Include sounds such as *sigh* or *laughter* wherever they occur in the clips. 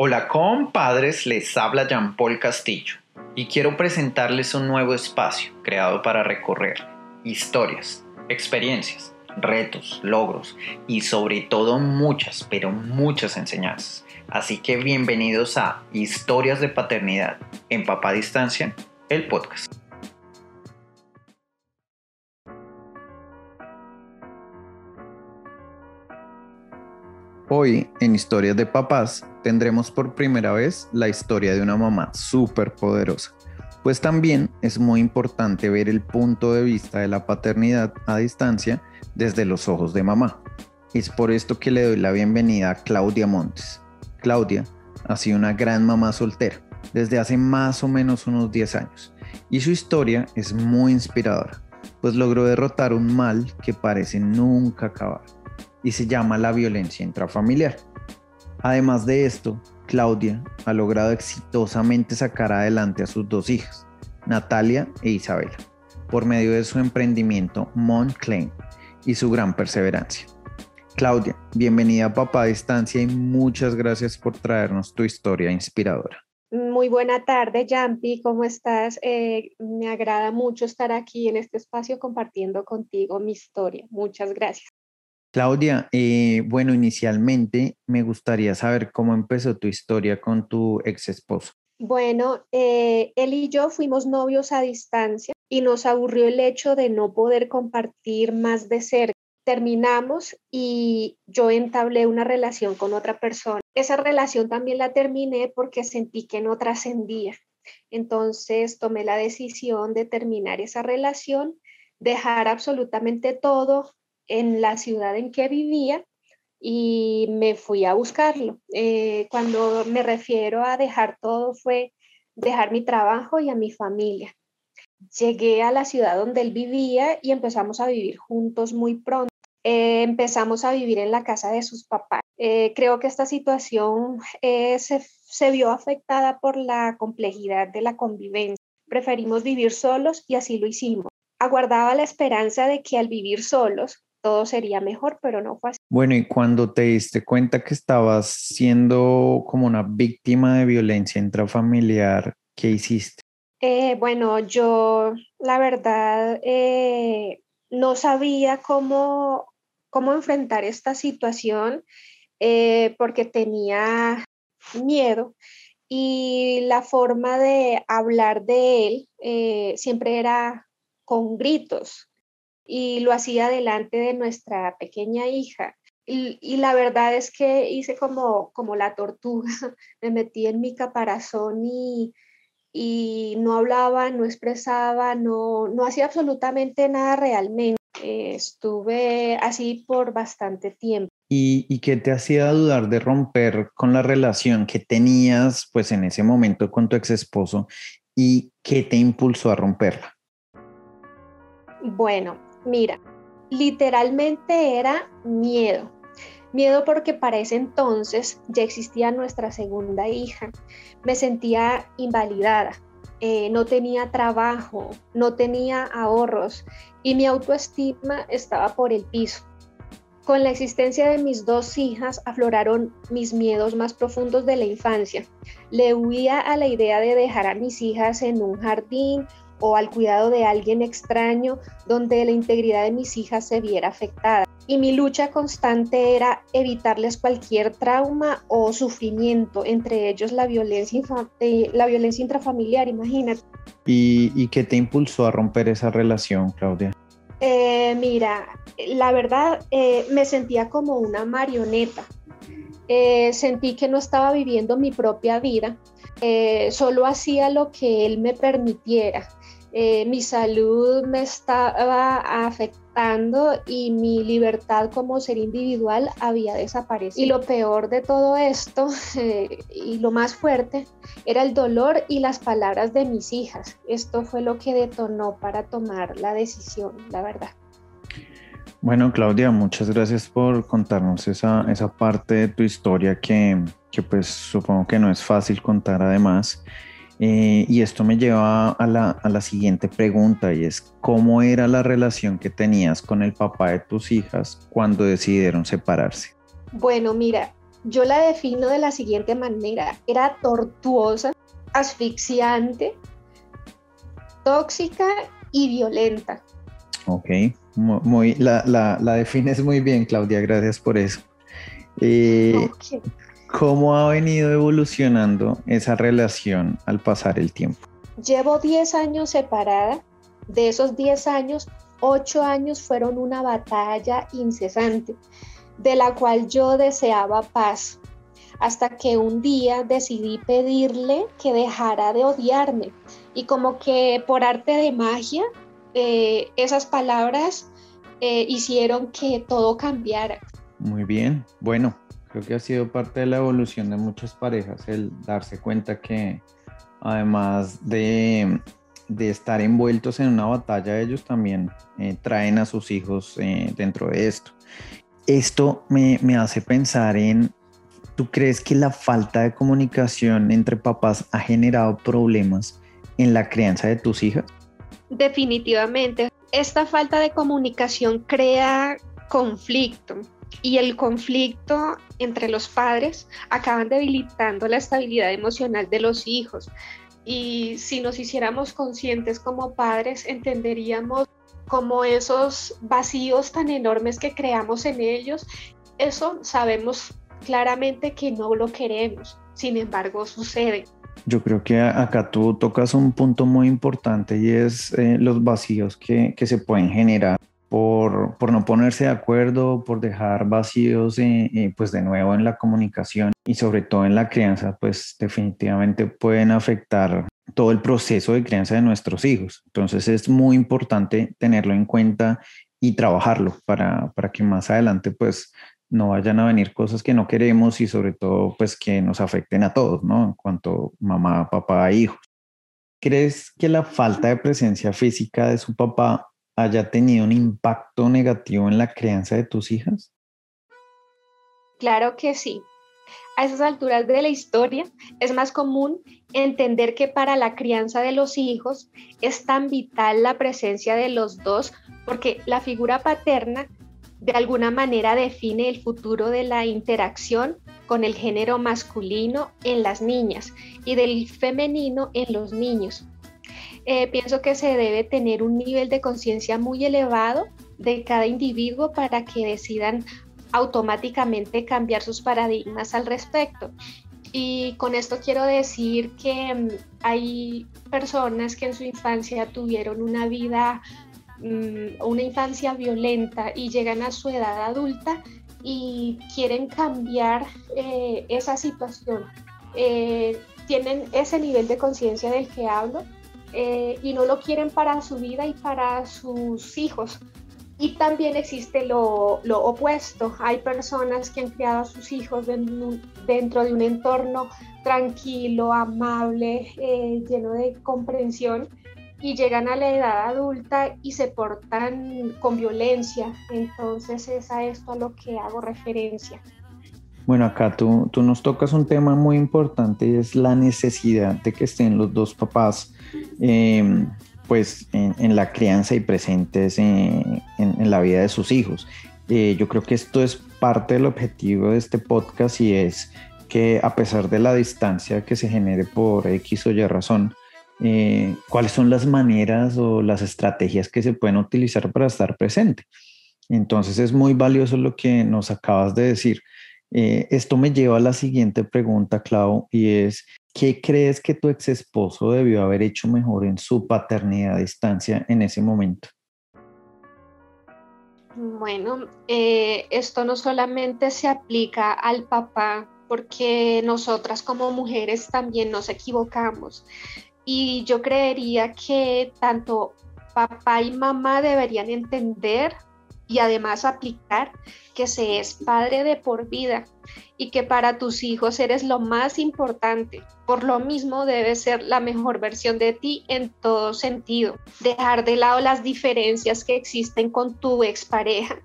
Hola compadres, les habla Jean Paul Castillo y quiero presentarles un nuevo espacio creado para recorrer historias, experiencias, retos, logros y sobre todo muchas, pero muchas enseñanzas. Así que bienvenidos a Historias de Paternidad en Papá Distancia, el podcast. Hoy en Historias de Papás tendremos por primera vez la historia de una mamá súper poderosa, pues también es muy importante ver el punto de vista de la paternidad a distancia desde los ojos de mamá. Es por esto que le doy la bienvenida a Claudia Montes. Claudia ha sido una gran mamá soltera desde hace más o menos unos 10 años y su historia es muy inspiradora, pues logró derrotar un mal que parece nunca acabar y se llama la violencia intrafamiliar. Además de esto, Claudia ha logrado exitosamente sacar adelante a sus dos hijas, Natalia e Isabela, por medio de su emprendimiento Monclaim y su gran perseverancia. Claudia, bienvenida a Papá a Distancia y muchas gracias por traernos tu historia inspiradora. Muy buena tarde, Jampi, ¿cómo estás? Eh, me agrada mucho estar aquí en este espacio compartiendo contigo mi historia. Muchas gracias. Claudia, eh, bueno, inicialmente me gustaría saber cómo empezó tu historia con tu ex esposo. Bueno, eh, él y yo fuimos novios a distancia y nos aburrió el hecho de no poder compartir más de cerca. Terminamos y yo entablé una relación con otra persona. Esa relación también la terminé porque sentí que no trascendía. Entonces tomé la decisión de terminar esa relación, dejar absolutamente todo, en la ciudad en que vivía y me fui a buscarlo. Eh, cuando me refiero a dejar todo fue dejar mi trabajo y a mi familia. Llegué a la ciudad donde él vivía y empezamos a vivir juntos muy pronto. Eh, empezamos a vivir en la casa de sus papás. Eh, creo que esta situación se, se vio afectada por la complejidad de la convivencia. Preferimos vivir solos y así lo hicimos. Aguardaba la esperanza de que al vivir solos todo sería mejor, pero no fue así. Bueno, y cuando te diste cuenta que estabas siendo como una víctima de violencia intrafamiliar, ¿qué hiciste? Eh, bueno, yo la verdad eh, no sabía cómo, cómo enfrentar esta situación eh, porque tenía miedo y la forma de hablar de él siempre era con gritos, y lo hacía delante de nuestra pequeña hija. Y, la verdad es que hice como, como la tortuga, *laughs* me metí en mi caparazón y, y no hablaba, no expresaba, no, no hacía absolutamente nada realmente. estuve así por bastante tiempo. ¿Y, ¿Y qué te hacía dudar de romper con la relación que tenías pues en ese momento con tu ex esposo y qué te impulsó a romperla? Bueno, Mira, literalmente era miedo. Miedo porque para ese entonces ya existía nuestra segunda hija. Me sentía invalidada, eh, no tenía trabajo, no tenía ahorros y mi autoestima estaba por el piso. Con la existencia de mis dos hijas afloraron mis miedos más profundos de la infancia. Le huía a la idea de dejar a mis hijas en un jardín o al cuidado de alguien extraño donde la integridad de mis hijas se viera afectada. Y mi lucha constante era evitarles cualquier trauma o sufrimiento, entre ellos la violencia, eh, la violencia intrafamiliar, imagínate. ¿Y, qué te impulsó a romper esa relación, Claudia? Eh, mira, la verdad eh, me sentía como una marioneta. sentí que no estaba viviendo mi propia vida, solo hacía lo que él me permitiera. Eh, mi salud me estaba afectando y mi libertad como ser individual había desaparecido. Y lo peor de todo esto, *laughs* eh, y lo más fuerte, era el dolor y las palabras de mis hijas. Esto fue lo que detonó para tomar la decisión, la verdad. Bueno, Claudia, muchas gracias por contarnos esa, esa parte de tu historia que, que pues supongo que no es fácil contar además. Eh, y esto me lleva a la, a la, siguiente pregunta y es, ¿cómo era la relación que tenías con el papá de tus hijas cuando decidieron separarse? Bueno, mira, yo la defino de la siguiente manera. Era tortuosa, asfixiante, tóxica y violenta. Ok, muy, la, la, defines muy bien, Claudia, gracias por eso. Eh, ¿Cómo ha venido evolucionando esa relación al pasar el tiempo? Llevo 10 años separada. De esos 10 años, 8 años fueron una batalla incesante, de la cual yo deseaba paz, hasta que un día decidí pedirle que dejara de odiarme. Y como que por arte de magia, eh, esas palabras eh, hicieron que todo cambiara. Muy bien, bueno, creo que ha sido parte de la evolución de muchas parejas el darse cuenta que además de, estar envueltos en una batalla, ellos también eh, traen a sus hijos dentro de esto. Esto me, me hace pensar en ¿Tú crees que la falta de comunicación entre papás ha generado problemas en la crianza de tus hijas? Definitivamente. Esta falta de comunicación crea conflicto y el conflicto entre los padres acaban debilitando la estabilidad emocional de los hijos. Y si nos hiciéramos conscientes como padres, entenderíamos como esos vacíos tan enormes que creamos en ellos, eso sabemos claramente que no lo queremos, sin embargo sucede. Yo creo que acá tú tocas un punto muy importante y es eh, los vacíos que, que, se pueden generar por, por, no ponerse de acuerdo, por dejar vacíos eh, eh, pues de nuevo en la comunicación y sobre todo en la crianza, pues definitivamente pueden afectar todo el proceso de crianza de nuestros hijos. Entonces es muy importante tenerlo en cuenta y trabajarlo para, para que más adelante pues no vayan a venir cosas que no queremos y sobre todo pues que nos afecten a todos, ¿no? En cuanto mamá, papá, hijos. ¿Crees que la falta de presencia física de su papá haya tenido un impacto negativo en la crianza de tus hijas? Claro que sí. A esas alturas de la historia es más común entender que para la crianza de los hijos es tan vital la presencia de los dos porque la figura paterna de alguna manera define el futuro de la interacción con el género masculino en las niñas y del femenino en los niños. Eh, pienso que se debe tener un nivel de conciencia muy elevado de cada individuo para que decidan automáticamente cambiar sus paradigmas al respecto. Y con esto quiero decir que mm, hay personas que en su infancia tuvieron una vida Mm, una infancia violenta y llegan a su edad adulta y quieren cambiar eh, esa situación. Eh, tienen ese nivel de conciencia del que hablo eh, y no lo quieren para su vida y para sus hijos. Y también existe lo, lo opuesto. Hay personas que han criado a sus hijos dentro de un entorno tranquilo, amable, lleno de comprensión y llegan a la edad adulta y se portan con violencia. Entonces es a esto a lo que hago referencia. Bueno, acá tú, tú nos tocas un tema muy importante y es la necesidad de que estén los dos papás em, pues en, la crianza y presentes en, en, la vida de sus hijos. Eh, yo creo que esto es parte del objetivo de este podcast y es que a pesar de la distancia que se genere por X o Y razón, eh, cuáles son las maneras o las estrategias que se pueden utilizar para estar presente. Entonces es muy valioso lo que nos acabas de decir. Eh, esto me lleva a la siguiente pregunta, Clau, y es, ¿qué crees que tu ex esposo debió haber hecho mejor en su paternidad a distancia en ese momento? Bueno, eh, esto no solamente se aplica al papá, porque nosotras como mujeres también nos equivocamos. Y yo creería que tanto papá y mamá deberían entender y además aplicar que se es padre de por vida y que para tus hijos eres lo más importante. Por lo mismo debes ser la mejor versión de ti en todo sentido. Dejar de lado las diferencias que existen con tu expareja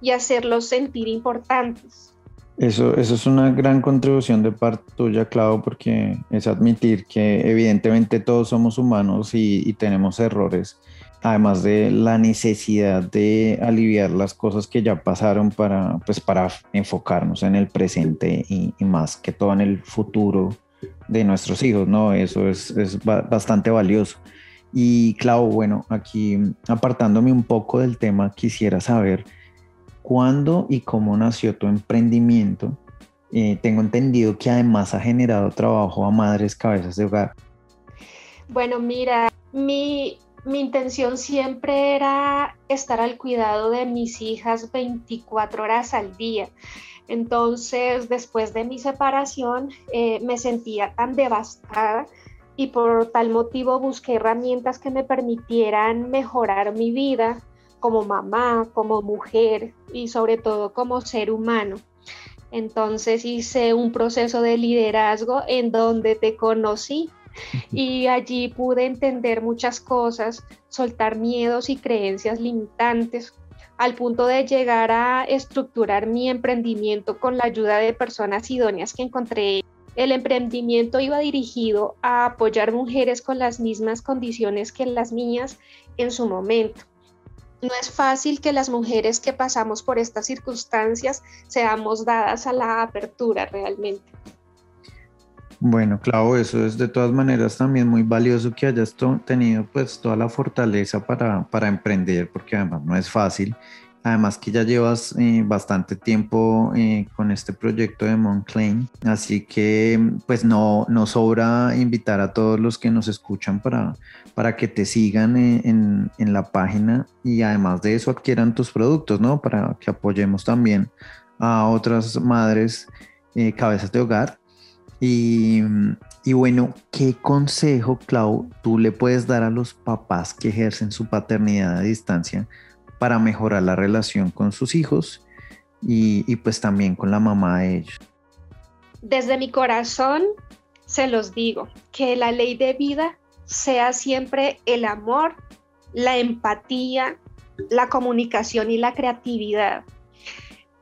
y hacerlos sentir importantes. Eso, eso es una gran contribución de parte tuya, Clau, porque es admitir que evidentemente todos somos humanos y, tenemos errores además de la necesidad de aliviar las cosas que ya pasaron para, pues, para enfocarnos en el presente y, más que todo en el futuro de nuestros hijos, ¿no? Eso es, es bastante valioso. Y claro, bueno, aquí apartándome un poco del tema, quisiera saber cuándo y cómo nació tu emprendimiento. Eh, tengo entendido que además ha generado trabajo a madres cabezas de hogar. Bueno, mira, mi, mi intención siempre era estar al cuidado de mis hijas 24 horas al día. Entonces, después de mi separación, eh, me sentía tan devastada y por tal motivo busqué herramientas que me permitieran mejorar mi vida como mamá, como mujer y sobre todo como ser humano. Entonces hice un proceso de liderazgo en donde te conocí *laughs* y allí pude entender muchas cosas, soltar miedos y creencias limitantes, al punto de llegar a estructurar mi emprendimiento con la ayuda de personas idóneas que encontré. El emprendimiento iba dirigido a apoyar mujeres con las mismas condiciones que las niñas en su momento. No es fácil que las mujeres que pasamos por estas circunstancias seamos dadas a la apertura realmente. Bueno, claro, eso es de todas maneras también muy valioso que hayas tenido pues toda la fortaleza para, para emprender, porque además no es fácil. Además que ya llevas eh, bastante tiempo eh, con este proyecto de Monclain, así que pues no, no sobra invitar a todos los que nos escuchan para, para que te sigan eh, en, en, la página y además de eso adquieran tus productos, ¿no? Para que apoyemos también a otras madres cabezas de hogar y, bueno, ¿qué consejo, Clau, tú le puedes dar a los papás que ejercen su paternidad a distancia para mejorar la relación con sus hijos y, pues también con la mamá de ellos? Desde mi corazón se los digo, que la ley de vida sea siempre el amor, la empatía, la comunicación y la creatividad.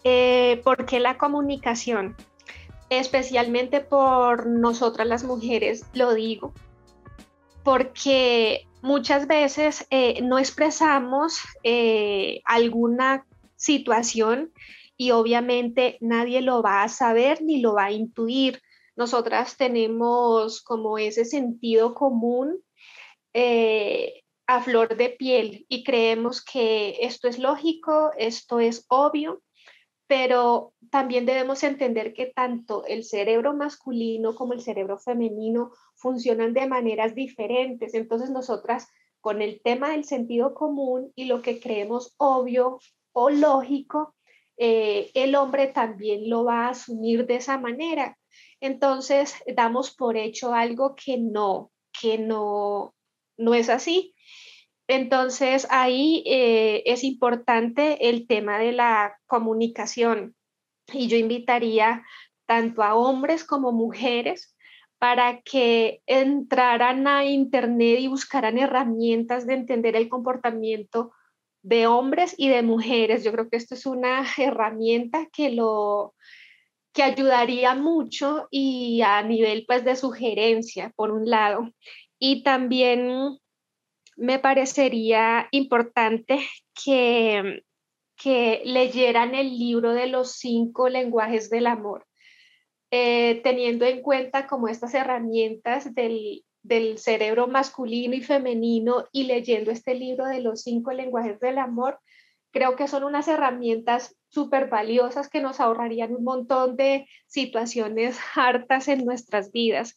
Eh, ¿Por qué la comunicación? Especialmente por nosotras las mujeres, lo digo, porque muchas veces eh, no expresamos eh, alguna situación y obviamente nadie lo va a saber ni lo va a intuir. Nosotras tenemos como ese sentido común eh, a flor de piel y creemos que esto es lógico, esto es obvio pero también debemos entender que tanto el cerebro masculino como el cerebro femenino funcionan de maneras diferentes. Entonces nosotras con el tema del sentido común y lo que creemos obvio o lógico, eh, el hombre también lo va a asumir de esa manera. Entonces damos por hecho algo que no, que no, no es así. Entonces ahí eh, es importante el tema de la comunicación y yo invitaría tanto a hombres como mujeres para que entraran a Internet y buscaran herramientas de entender el comportamiento de hombres y de mujeres. Yo creo que esto es una herramienta que lo que ayudaría mucho y a nivel pues de sugerencia por un lado y también me parecería importante que, que leyeran el libro de los cinco lenguajes del amor, eh, teniendo en cuenta como estas herramientas del, del cerebro masculino y femenino y leyendo este libro de los cinco lenguajes del amor, creo que son unas herramientas súper valiosas que nos ahorrarían un montón de situaciones *laughs* hartas en nuestras vidas.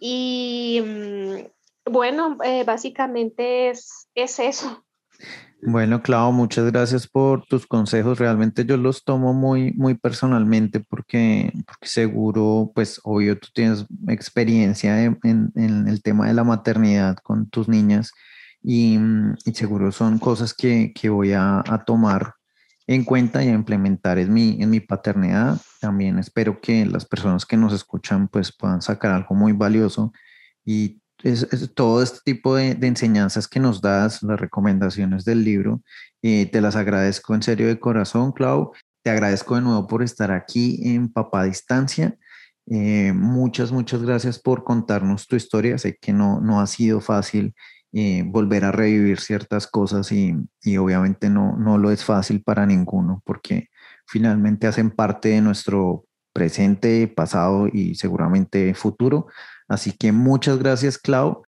Y mm, bueno, eh, básicamente es, es eso. Bueno, Clau, muchas gracias por tus consejos. Realmente yo los tomo muy, muy personalmente porque, porque seguro, pues obvio, tú tienes experiencia en, el tema de la maternidad con tus niñas y, y seguro son cosas que, que voy a, a, tomar en cuenta y a implementar en mi, en mi paternidad. También espero que las personas que nos escuchan pues puedan sacar algo muy valioso y es, todo este tipo de, enseñanzas que nos das, las recomendaciones del libro, te las agradezco en serio de corazón, Clau. Te agradezco de nuevo por estar aquí en Papá Distancia. Eh, muchas, muchas gracias por contarnos tu historia. Sé que no, no ha sido fácil eh, volver a revivir ciertas cosas y, y, obviamente no, no lo es fácil para ninguno porque finalmente hacen parte de nuestro presente, pasado y seguramente futuro. Así que muchas gracias, Clau.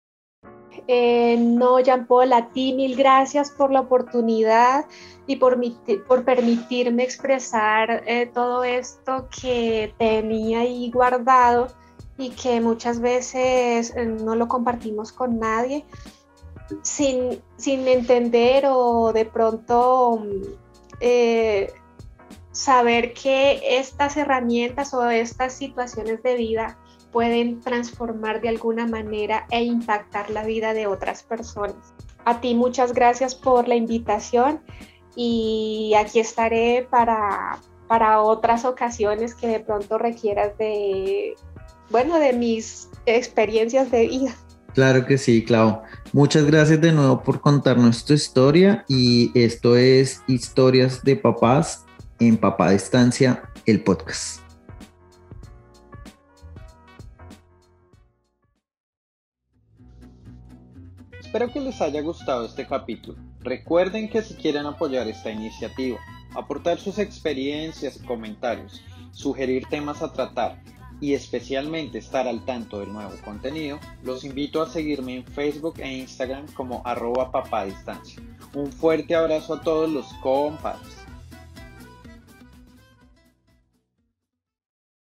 Eh, no, Jean Paul, a ti mil gracias por la oportunidad y por, por permitirme expresar eh, todo esto que tenía ahí guardado y que muchas veces eh, no lo compartimos con nadie sin, sin entender o de pronto saber que estas herramientas o estas situaciones de vida pueden transformar de alguna manera e impactar la vida de otras personas. A ti muchas gracias por la invitación y aquí estaré para, para otras ocasiones que de pronto requieras de, bueno, de mis experiencias de vida. Claro que sí, Clau. Muchas gracias de nuevo por contarnos tu historia y esto es Historias de Papás en Papá Distancia, el podcast. Espero que les haya gustado este capítulo. Recuerden que si quieren apoyar esta iniciativa, aportar sus experiencias y comentarios, sugerir temas a tratar y especialmente estar al tanto del nuevo contenido, los invito a seguirme en Facebook e Instagram como arroba papadistancia. Un fuerte abrazo a todos los compadres.